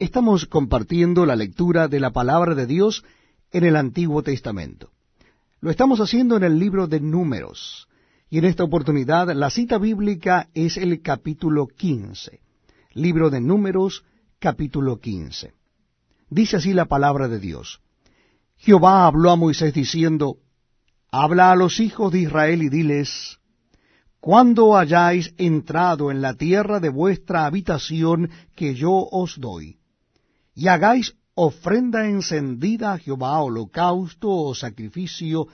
Estamos compartiendo la lectura de la palabra de Dios en el Antiguo Testamento. Lo estamos haciendo en el libro de Números, y en esta oportunidad la cita bíblica es el capítulo 15. Libro de Números, capítulo 15. Dice así la palabra de Dios. Jehová habló a Moisés diciendo, Habla a los hijos de Israel y diles, Cuando hayáis entrado en la tierra de vuestra habitación que yo os doy, y hagáis ofrenda encendida a Jehová, holocausto o sacrificio,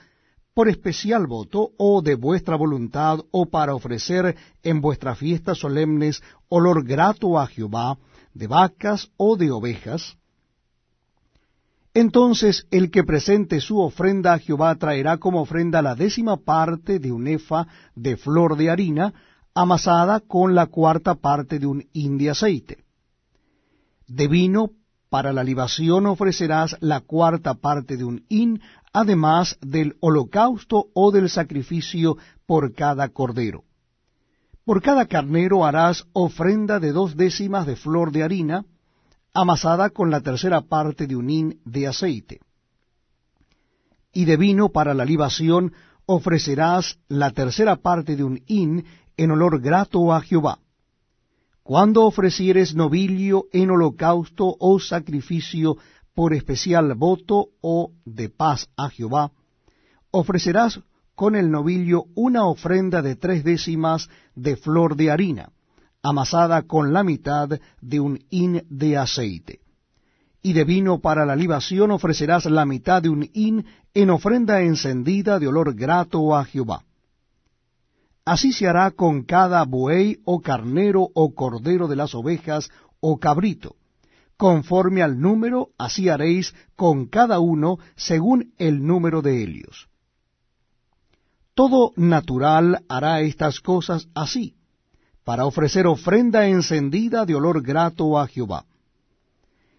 por especial voto, o de vuestra voluntad, o para ofrecer en vuestras fiestas solemnes olor grato a Jehová, de vacas o de ovejas, entonces el que presente su ofrenda a Jehová traerá como ofrenda la décima parte de un efa de flor de harina, amasada con la cuarta parte de un hin de aceite. De vino para la libación ofrecerás la cuarta parte de un hin, además del holocausto o del sacrificio por cada cordero. Por cada carnero harás ofrenda de dos décimas de flor de harina, amasada con la tercera parte de un hin de aceite. Y de vino para la libación ofrecerás la tercera parte de un hin en olor grato a Jehová. Cuando ofrecieres novillo en holocausto o sacrificio por especial voto o de paz a Jehová, ofrecerás con el novillo una ofrenda de tres décimas de flor de harina, amasada con la mitad de un hin de aceite. Y de vino para la libación ofrecerás la mitad de un hin en ofrenda encendida de olor grato a Jehová. Así se hará con cada buey o carnero o cordero de las ovejas o cabrito. Conforme al número, así haréis con cada uno según el número de ellos. Todo natural hará estas cosas así para ofrecer ofrenda encendida de olor grato a Jehová.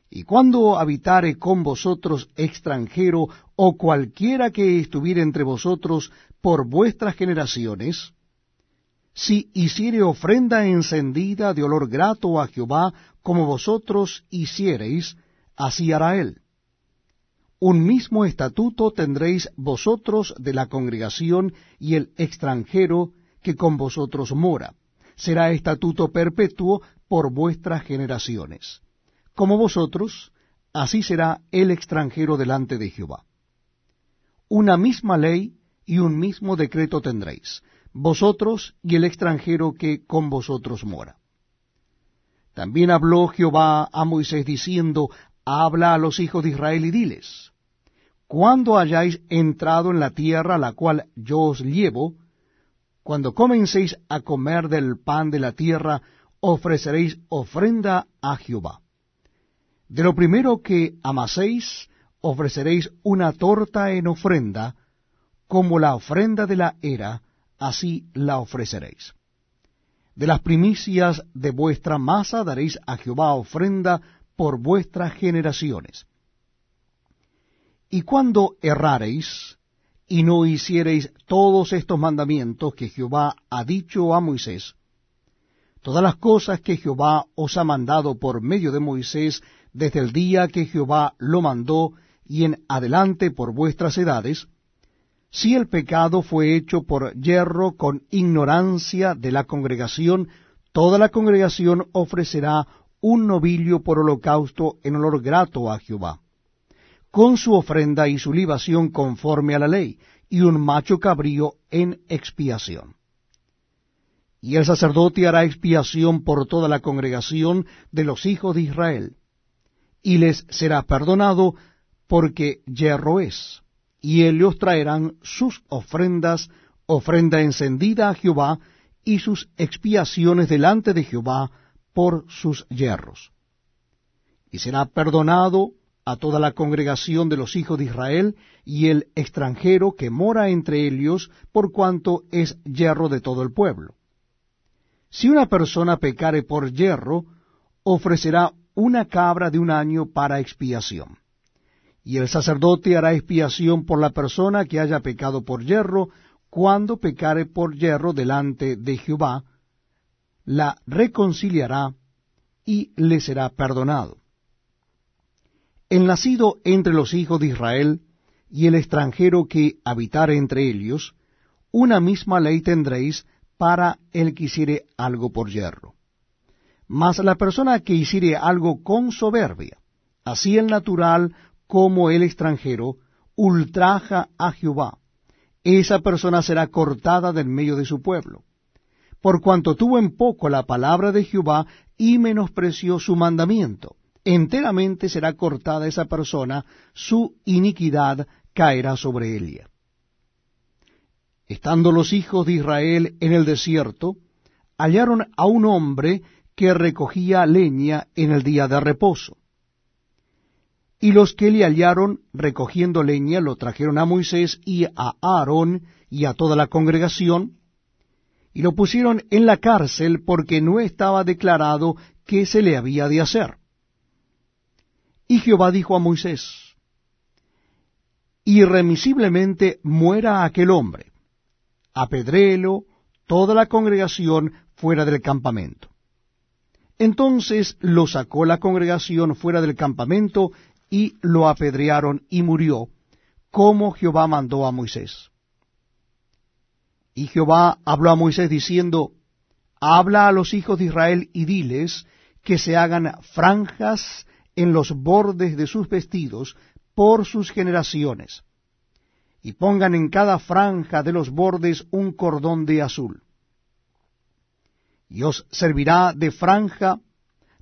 Y cuando habitare con vosotros extranjero o cualquiera que estuviere entre vosotros por vuestras generaciones, si hiciere ofrenda encendida de olor grato a Jehová, como vosotros hiciereis, así hará él. Un mismo estatuto tendréis vosotros de la congregación y el extranjero que con vosotros mora será estatuto perpetuo por vuestras generaciones. Como vosotros, así será el extranjero delante de Jehová. Una misma ley y un mismo decreto tendréis, vosotros y el extranjero que con vosotros mora. También habló Jehová a Moisés diciendo, Habla a los hijos de Israel y diles, Cuando hayáis entrado en la tierra a la cual yo os llevo, cuando comencéis a comer del pan de la tierra, ofreceréis ofrenda a Jehová. De lo primero que amaséis, ofreceréis una torta en ofrenda, como la ofrenda de la era, así la ofreceréis. De las primicias de vuestra masa daréis a Jehová ofrenda por vuestras generaciones. Y cuando errareis, y no hiciereis todos estos mandamientos que Jehová ha dicho a Moisés, todas las cosas que Jehová os ha mandado por medio de Moisés desde el día que Jehová lo mandó y en adelante por vuestras edades, si el pecado fue hecho por hierro con ignorancia de la congregación, toda la congregación ofrecerá un novillo por holocausto en olor grato a Jehová con su ofrenda y su libación conforme a la ley, y un macho cabrío en expiación. Y el sacerdote hará expiación por toda la congregación de los hijos de Israel, y les será perdonado porque yerro es, y ellos traerán sus ofrendas, ofrenda encendida a Jehová, y sus expiaciones delante de Jehová por sus yerros. Y será perdonado a toda la congregación de los hijos de Israel y el extranjero que mora entre ellos, por cuanto es yerro de todo el pueblo. Si una persona pecare por yerro, ofrecerá una cabra de un año para expiación. Y el sacerdote hará expiación por la persona que haya pecado por yerro, cuando pecare por yerro delante de Jehová, la reconciliará y le será perdonado El nacido entre los hijos de Israel y el extranjero que habitare entre ellos, una misma ley tendréis para el que hiciere algo por yerro. Mas la persona que hiciere algo con soberbia, así el natural como el extranjero, ultraja a Jehová. Esa persona será cortada del medio de su pueblo. Por cuanto tuvo en poco la palabra de Jehová y menospreció su mandamiento, enteramente será cortada esa persona, su iniquidad caerá sobre ella. Estando los hijos de Israel en el desierto, hallaron a un hombre que recogía leña en el día de reposo. Y los que le hallaron recogiendo leña lo trajeron a Moisés y a Aarón y a toda la congregación, y lo pusieron en la cárcel porque no estaba declarado qué se le había de hacer. Y Jehová dijo a Moisés, Irremisiblemente muera aquel hombre, apedréelo toda la congregación fuera del campamento. Entonces lo sacó la congregación fuera del campamento y lo apedrearon y murió, como Jehová mandó a Moisés. Y Jehová habló a Moisés diciendo, Habla a los hijos de Israel y diles que se hagan franjas en los bordes de sus vestidos por sus generaciones, y pongan en cada franja de los bordes un cordón de azul y os servirá de franja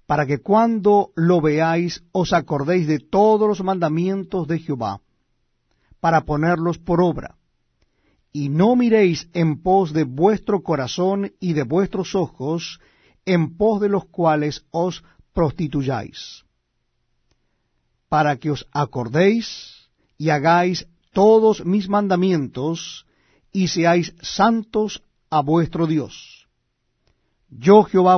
para que cuando lo veáis os acordéis de todos los mandamientos de Jehová, para ponerlos por obra. Y no miréis en pos de vuestro corazón y de vuestros ojos, en pos de los cuales os prostituyáis, para que os acordéis y hagáis todos mis mandamientos, y seáis santos a vuestro Dios yo Jehová